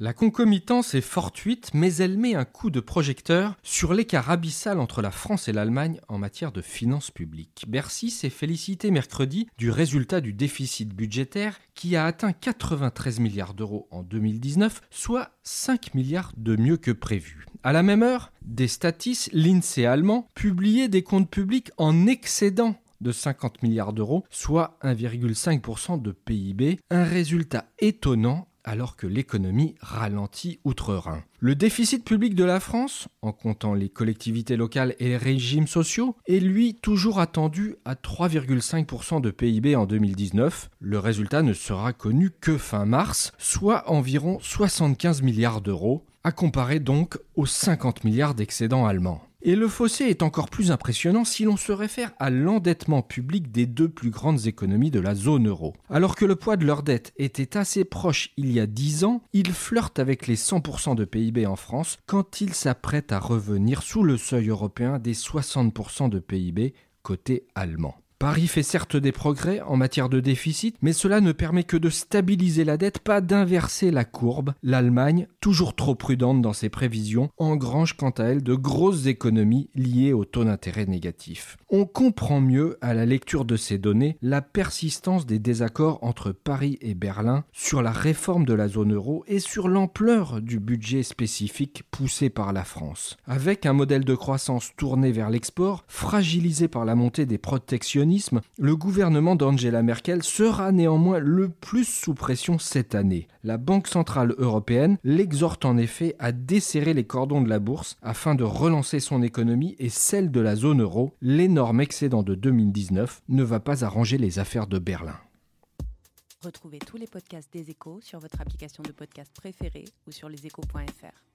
La concomitance est fortuite, mais elle met un coup de projecteur sur l'écart abyssal entre la France et l'Allemagne en matière de finances publiques. Bercy s'est félicité mercredi du résultat du déficit budgétaire qui a atteint 93 milliards d'euros en 2019, soit 5 milliards de mieux que prévu. À la même heure, des statis, l'INSEE allemand, publiaient des comptes publics en excédent de 50 milliards d'euros, soit 1,5% de PIB, un résultat étonnant alors que l'économie ralentit outre-Rhin. Le déficit public de la France, en comptant les collectivités locales et les régimes sociaux, est lui toujours attendu à 3,5% de PIB en 2019. Le résultat ne sera connu que fin mars, soit environ 75 milliards d'euros, à comparer donc aux 50 milliards d'excédents allemands. Et le fossé est encore plus impressionnant si l'on se réfère à l'endettement public des deux plus grandes économies de la zone euro. Alors que le poids de leur dette était assez proche il y a 10 ans, ils flirtent avec les 100% de PIB en France quand ils s'apprêtent à revenir sous le seuil européen des 60% de PIB côté allemand. Paris fait certes des progrès en matière de déficit, mais cela ne permet que de stabiliser la dette, pas d'inverser la courbe. L'Allemagne, toujours trop prudente dans ses prévisions, engrange quant à elle de grosses économies liées au taux d'intérêt négatif. On comprend mieux, à la lecture de ces données, la persistance des désaccords entre Paris et Berlin sur la réforme de la zone euro et sur l'ampleur du budget spécifique poussé par la France. Avec un modèle de croissance tourné vers l'export, fragilisé par la montée des protectionnistes, le gouvernement d'Angela Merkel sera néanmoins le plus sous pression cette année. La Banque centrale européenne l'exhorte en effet à desserrer les cordons de la bourse afin de relancer son économie et celle de la zone euro. L'énorme excédent de 2019 ne va pas arranger les affaires de Berlin. Retrouvez tous les podcasts des échos sur votre application de podcast préférée ou sur leséchos.fr.